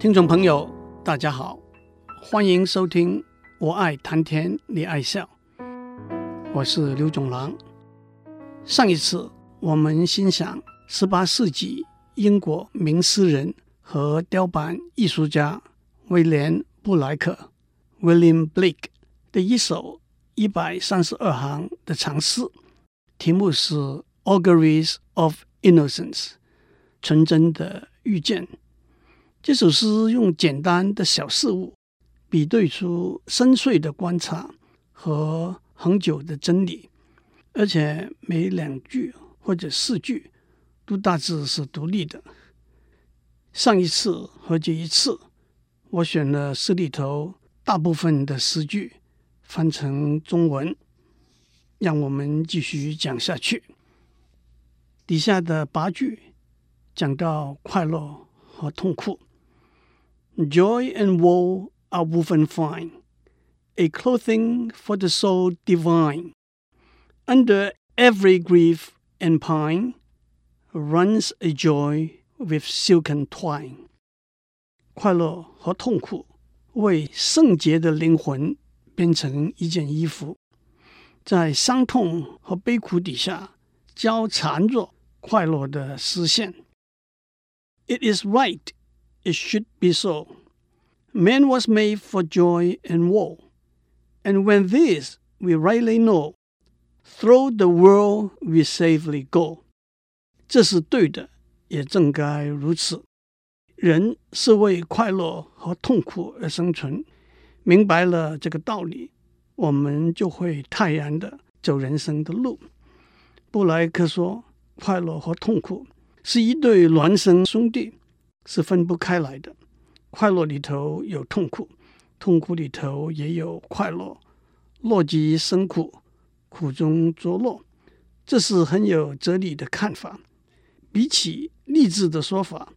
听众朋友，大家好，欢迎收听《我爱谈天你爱笑》，我是刘总郎。上一次我们欣赏十八世纪英国名诗人和雕版艺术家威廉布莱克 （William Blake） 的一首一百三十二行的长诗，题目是《Auguries of Innocence》，纯真的预见。这首诗用简单的小事物，比对出深邃的观察和恒久的真理，而且每两句或者四句都大致是独立的。上一次和这一次，我选了诗里头大部分的诗句翻成中文，让我们继续讲下去。底下的八句讲到快乐和痛苦。Joy and woe are woven fine, a clothing for the soul divine. Under every grief and pine runs a joy with silken twine. 快乐和痛苦为圣洁的灵魂编成一件衣服，在伤痛和悲苦底下交缠着快乐的丝线。It is right. It should be so. Man was made for joy and woe, and when this we rightly know, through the world we safely go. 这是对的，也正该如此。人是为快乐和痛苦而生存，明白了这个道理，我们就会泰然的走人生的路。布莱克说，快乐和痛苦是一对孪生兄弟。 是分不开来的，快乐里头有痛苦，痛苦里头也有快乐。乐极生苦，苦中作乐，这是很有哲理的看法。比起励志的说法，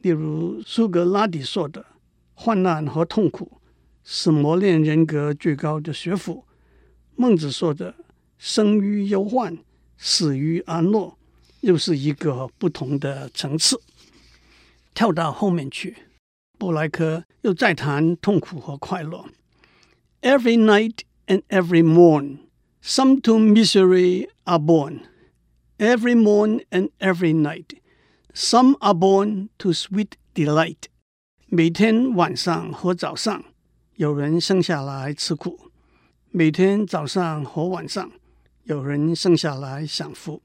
例如苏格拉底说的“患难和痛苦是磨练人格最高的学府”，孟子说的“生于忧患，死于安乐”，又是一个不同的层次。跳到后面去，布莱克又再谈痛苦和快乐。Every night and every morn, some to misery are born. Every morn and every night, some are born to sweet delight. 每天晚上和早上，有人生下来吃苦；每天早上和晚上，有人生下来享福。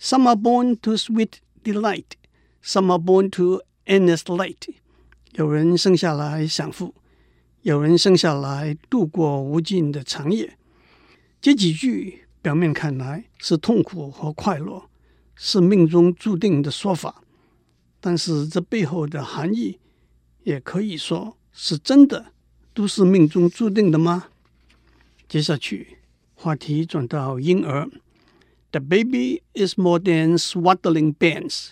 Some are born to sweet delight. Some are born to endless light。有人生下来享福，有人生下来度过无尽的长夜。这几句表面看来是痛苦和快乐，是命中注定的说法，但是这背后的含义也可以说是真的，都是命中注定的吗？接下去话题转到婴儿，The baby is more than swaddling bands。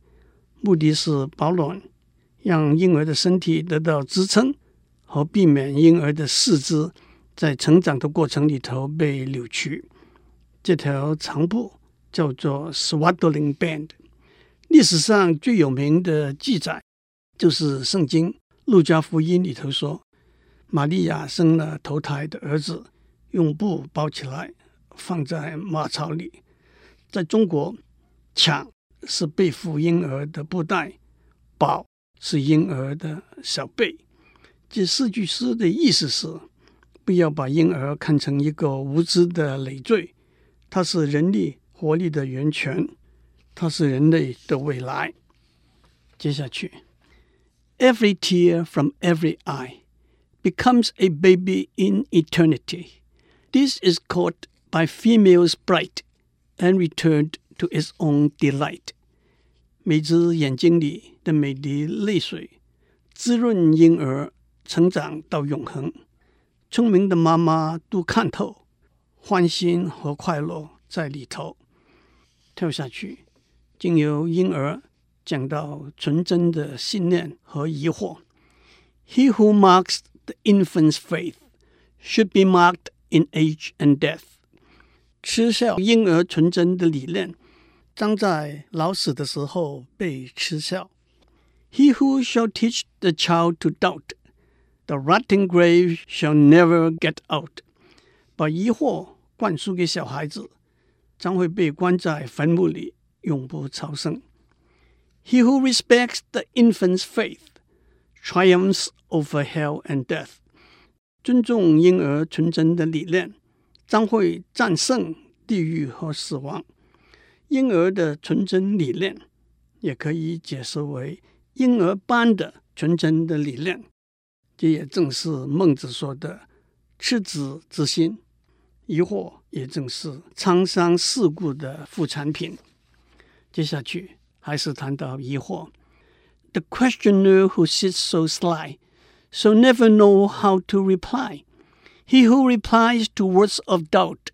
目的是保暖，让婴儿的身体得到支撑，和避免婴儿的四肢在成长的过程里头被扭曲。这条长布叫做 swaddling band。历史上最有名的记载就是《圣经·路加福音》里头说，玛利亚生了头胎的儿子，用布包起来，放在马槽里。在中国，抢。是背负婴儿的布袋，宝是婴儿的小背。这四句诗的意思是：不要把婴儿看成一个无知的累赘，它是人力活力的源泉，它是人类的未来。接下去，Every tear from every eye becomes a baby in eternity. This is caught by females bright and returned. To its own delight，每只眼睛里的每滴泪水， 滋润婴儿成长到永恒。聪明的妈妈都看透，欢欣和快乐在里头。跳下去，经由婴儿讲到纯真的信念和疑惑。He who marks the infant's faith should be marked in age and death。嗤笑婴儿纯真的理念， 将在老死的时候被嗤笑。He who shall teach the child to doubt the rotting grave shall never get out。把疑惑灌输给小孩子。将会被关在坟墓里，永不超生。He who respects the infant's faith triumphs over hell and death。尊重婴儿纯真的理念，将会战胜地狱和死亡。 婴儿的纯真理念，也可以解释为婴儿般的纯真的理念。这也正是孟子说的“赤子之心”。疑惑也正是沧桑世故的副产品。接下去还是谈到疑惑。The questioner who sits so sly, so never know how to reply. He who replies to words of doubt,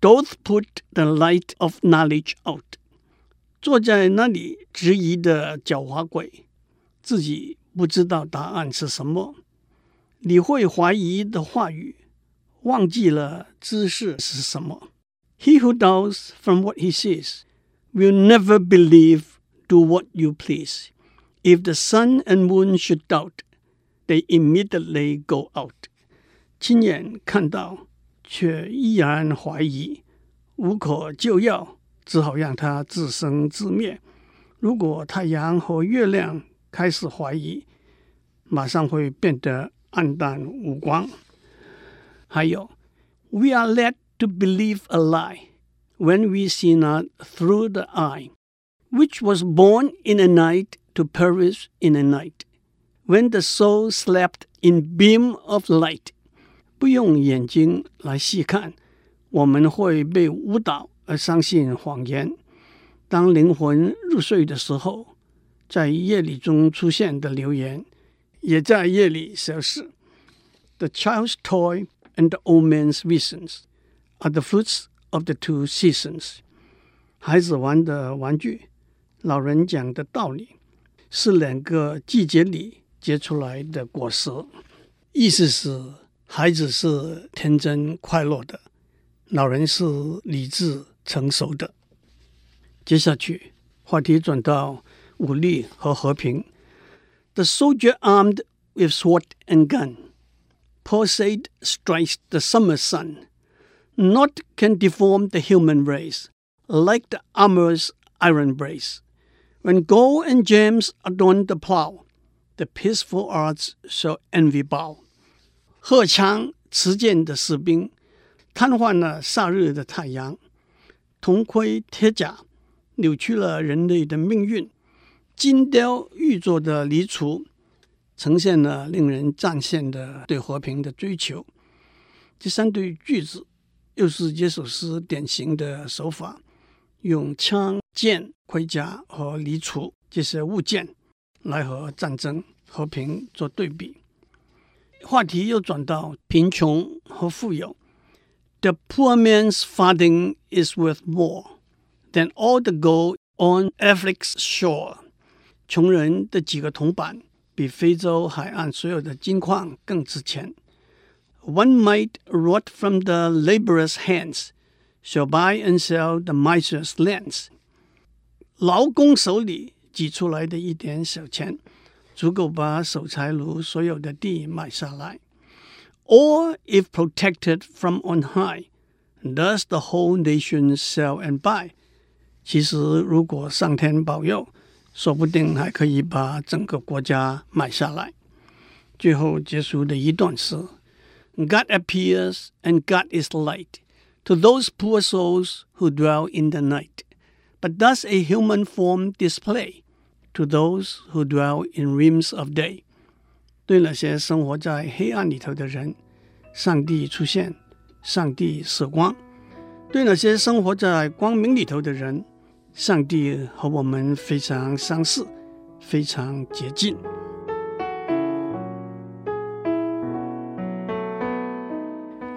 doth put the light of knowledge out. 坐在那里质疑的狡猾鬼，自己不知道答案是什么，理会怀疑的话语。忘记了知识是什么。He who doubts from what he sees will never believe. Do what you please. If the sun and moon should doubt, they immediately go out. 亲眼看到 却依然怀疑，无可救药，只好让它自生自灭。如果太阳和月亮开始怀疑，马上会变得黯淡无光。还有，We are led to believe a lie when we see not through the eye, which was born in a night to perish in a night. When the soul slept in beam of light， 不用眼睛来细看，我们会被误导而相信谎言。当灵魂入睡的时候，在夜里中出现的留言，也在夜里消失。The child's toy。And the old man's visions are the fruits of the two seasons。孩子玩的玩具，老人讲的道理，是两个季节里结出来的果实。意思是，孩子是天真快乐的，老人是理智成熟的。接下去，话题转到武力和和平。The soldier armed with sword and gun。Palisade strikes the summer sun. Naught can deform the human race like the armor's iron brace. When gold and gems adorn the plow, the peaceful arts shall envy bow. 荷枪持剑的士兵瘫痪了晒日的太阳，铜盔铁甲扭曲了人类的命运，金雕玉琢的犁锄。呈现了令人赞羡的对和平的追求。这三对句子又是这首诗典型的手法，用枪、剑、盔甲和犁锄这些物件来和战争、和平做对比。话题又转到贫穷和富有。The poor man's farthing is worth more than all the gold on Afric's shore。穷人的几个铜板。比非洲海岸所有的金矿更值钱。One mite wrought from the laborer's hands shall buy and sell the miser's lands。劳工手里挤出来的一点小钱， 足够把守财奴所有的地买下来。Or if protected from on high, does the whole nation sell and buy？其实，如果上天保佑。说不定还可以把整个国家买下来。最后结束的一段是：God appears and God is light to those poor souls who dwell in the night, but does a human form display to those who dwell in realms of day。对那些生活在黑暗里头的人，上帝出现，上帝舍光；对那些生活在光明里头的人，上帝和我们非常相似，非常接近。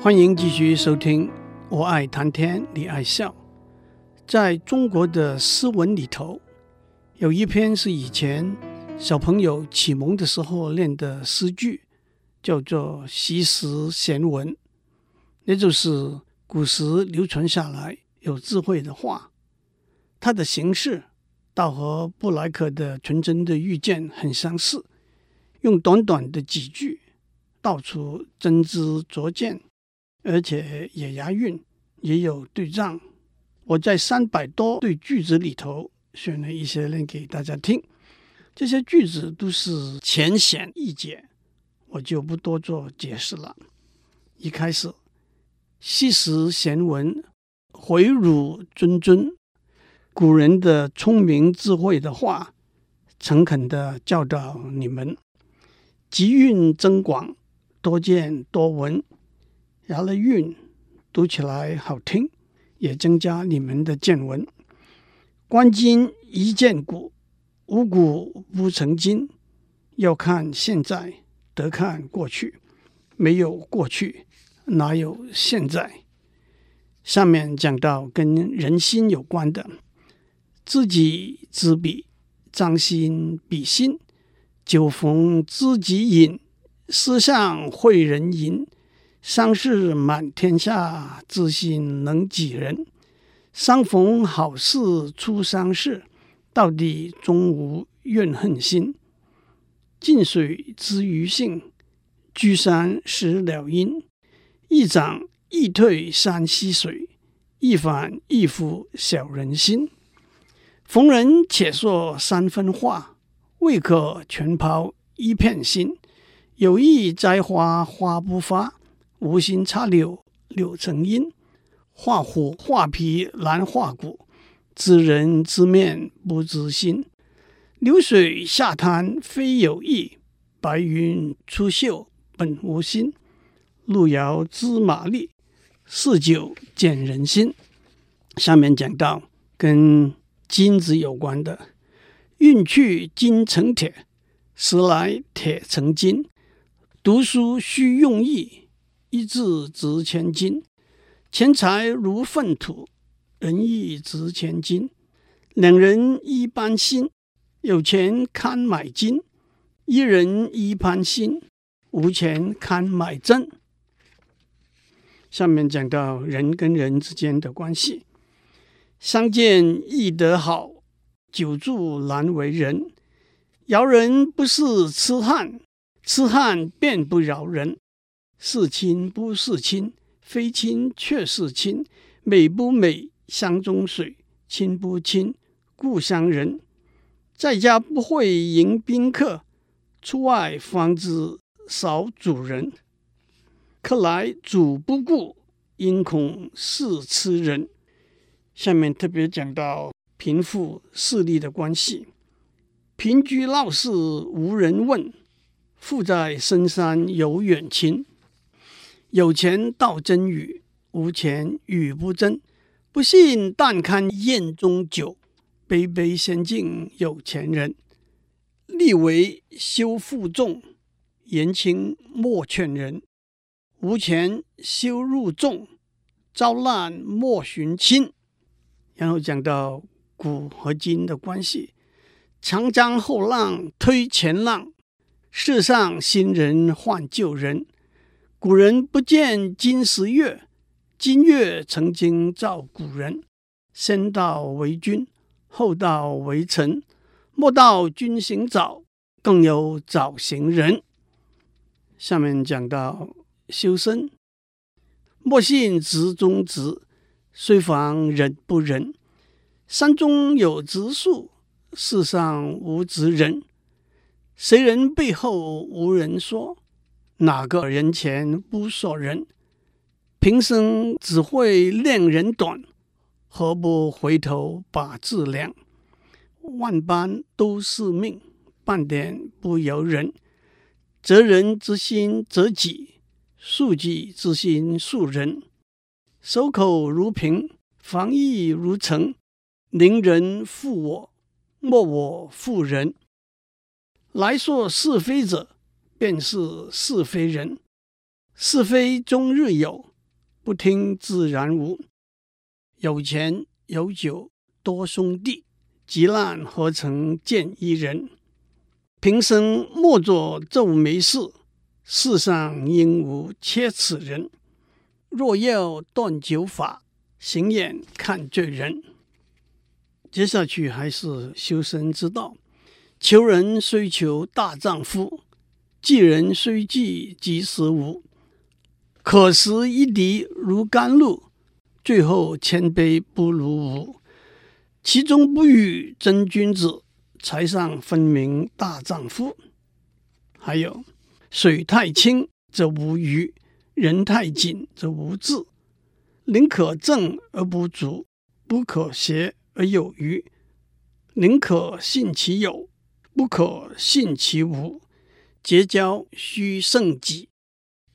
欢迎继续收听《我爱谈天，你爱笑》。在中国的诗文里头，有一篇是以前小朋友启蒙的时候练的诗句，叫做《西施闲文》，也就是古时流传下来有智慧的话。它的形式倒和布莱克的《纯真的遇见》很相似，用短短的几句道出真知灼见。而且也押韵，也有对仗。我在三百多对句子里头选了一些念给大家听。这些句子都是浅显易解，我就不多做解释了。一开始，昔时贤文，回汝谆谆。古人的聪明智慧的话，诚恳地教导你们，集韵增广，多见多闻。押了韵，读起来好听，也增加你们的见闻。观今宜见古，无古不成今。要看现在，得看过去。没有过去，哪有现在？下面讲到跟人心有关的，知己知彼，将心比心。酒逢知己饮，思乡会人吟。丧事满天下，知心能几人？相逢好似初相识，到底终无怨恨心。近水知鱼性，居山识鸟音。一涨一退山溪水，一反一复小人心。逢人且说三分话，未可全抛一片心。有意栽花花不发。无心插柳，柳成荫。画虎画皮难画骨，知人知面不知心。流水下滩非有意，白云出岫本无心。路遥知马力，嗜酒见人心。下面讲到跟金子有关的，运去金成铁，时来铁成金。读书须用意。一字值千金，钱财如粪土，仁义值千金。两人一般心，有钱堪买金；一人一般心，无钱堪买真。下面讲到人跟人之间的关系，相见易得好，久住难为人。饶人不是痴汉，痴汉便不饶人。是亲不是亲，非亲却是亲。美不美，乡中水；亲不亲，故乡人。在家不会迎宾客，出外方知少主人。客来主不顾，因恐是痴人。下面特别讲到贫富势力的关系：贫居闹市无人问，富在深山有远亲。有钱道真语，无钱语不真。不信但看宴中酒，杯杯先敬有钱人。力为修负重，言轻莫劝人。无钱羞入众，遭难莫寻亲。然后讲到古和今的关系：长江后浪推前浪，世上新人换旧人。古人不见今时月，今月曾经照古人。先到为君，后到为臣。莫道君行早，更有早行人。下面讲到修身，莫信直中直，虽防人不仁。山中有直树，世上无直人。谁人背后无人说？哪个人前不说人？平生只会恋人短，何不回头把自量？万般都是命，半点不由人。择人之心择己，恕己之心恕人。守口如瓶，防意如城。宁人负我，莫我负人。来说是非者。便是是非人，是非终日有，不听自然无。有钱有酒多兄弟，急难何曾见一人。平生莫作皱眉事，世上应无切齿人。若要断酒法，行眼看罪人。接下去还是修身之道。求人虽求大丈夫，济人虽济及时无。可食一滴如甘露，最后千杯不如无。其中不与真君子，才上分明大丈夫。还有，水太清则无鱼，人太紧则无志。宁可正而不足，不可邪而有余。宁可信其有，不可信其无。结交须慎己，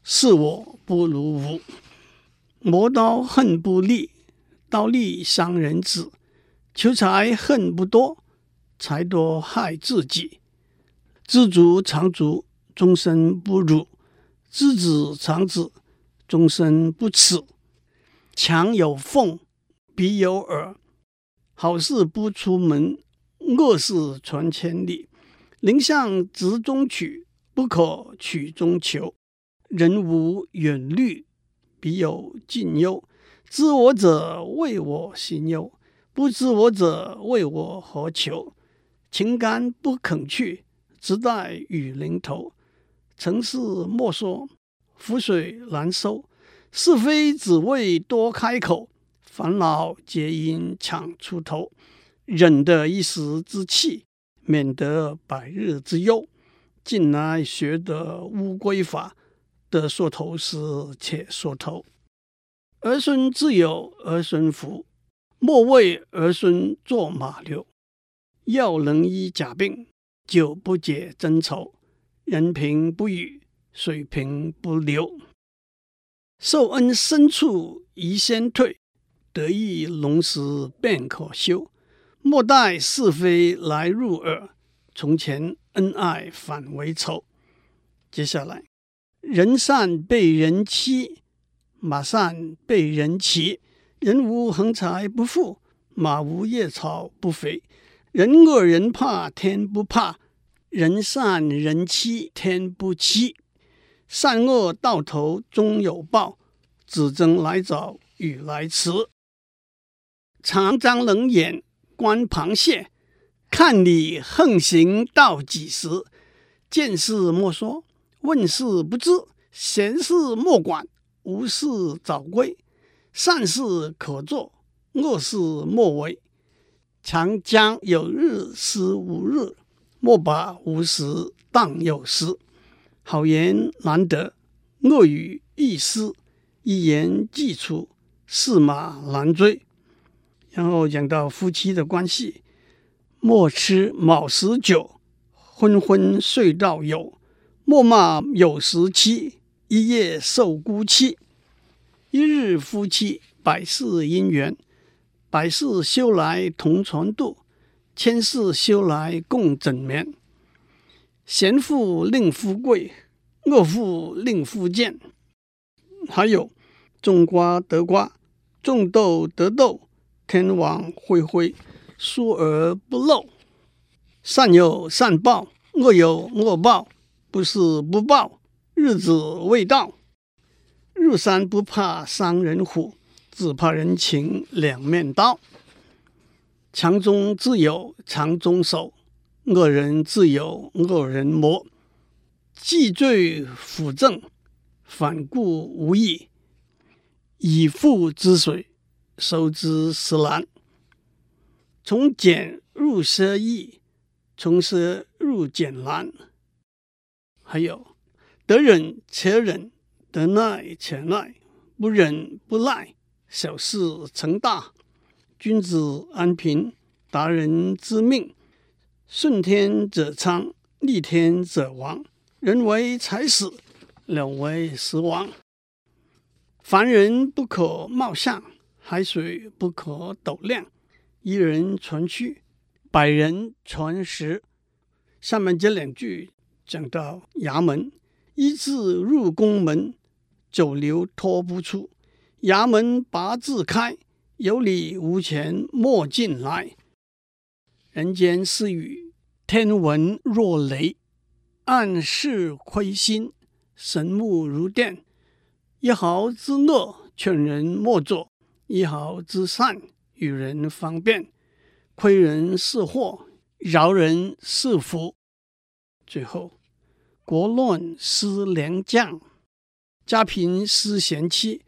是我不如无。磨刀恨不利，刀利伤人子。求财恨不多，财多害自己。知足常足，终身不辱；知止常止，终身不耻。墙有缝，鼻有耳。好事不出门，恶事传千里。宁向直中取，不可曲中求。人无远虑，必有近忧。知我者，谓我心忧；不知我者，谓我何求。情甘不肯去，直待雨淋头。成事莫说，覆水难收。是非只为多开口，烦恼皆因抢出头。忍得一时之气，免得百日之忧。近来学得乌龟法，得说头时且说头。儿孙自有儿孙福，莫为儿孙做马牛。药能医假病，酒不解真愁。人贫不语，水平不流。受恩深处宜先退，得意浓时便可休。莫待是非来入耳，从前恩爱反为仇。接下来，人善被人欺，马善被人骑。人无横财不富，马无夜草不肥。人恶人怕天不怕，人善人欺天不欺。善恶到头终有报，只争来早与来迟。长张冷眼观螃蟹，看你横行到几时？见事莫说，问事不知，闲事莫管，无事早归。善事可做，恶事莫为。长江有日思无日，莫把无时当有时。好言难得，恶语易失，一言既出，驷马难追。然后讲到夫妻的关系，莫吃卯时酒，昏昏睡到酉；莫骂酉时妻，一夜受孤妻。一日夫妻百事姻缘，百事修来同船渡，千事修来共枕眠。贤妇令夫贵，恶妇令夫贱。还有种瓜得瓜，种豆得豆，天网恢恢，疏而不漏。善有善报，恶有恶报，不是不报，日子未到。入山不怕伤人虎，只怕人情两面刀。强中自有强中手。恶人自有恶人磨，既罪辅正，反顾无益。以父之水，收之实难。从俭入奢易，从奢入俭难。还有得忍且忍，得耐且耐，不忍不耐，小事成大。君子安贫，达人知命。顺天者昌，逆天者亡。人为财死，鸟为食亡。凡人不可貌相，海水不可斗量。一人传屈，百人传实。下面这两句讲到衙门：一字入宫门，久留脱不出；衙门八字开，有理无钱莫进来。人间私语，天闻若雷，暗室亏心，神目如电。一毫之恶，劝人莫做；一毫之善，与人方便。亏人是祸，饶人是福。最后，国乱思良将，家贫思贤妻。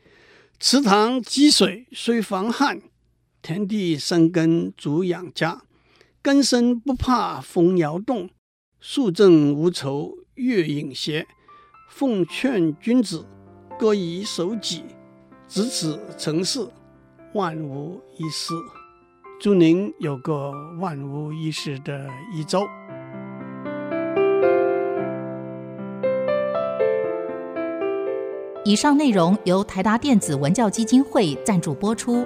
池塘积水虽防旱，田地生根足养家。根深不怕风摇动，树正无愁月影斜。奉劝君子，各以守己，执子成事，万无一失。祝您有个万无一失的一周。以上内容由台达电子文教基金会赞助播出。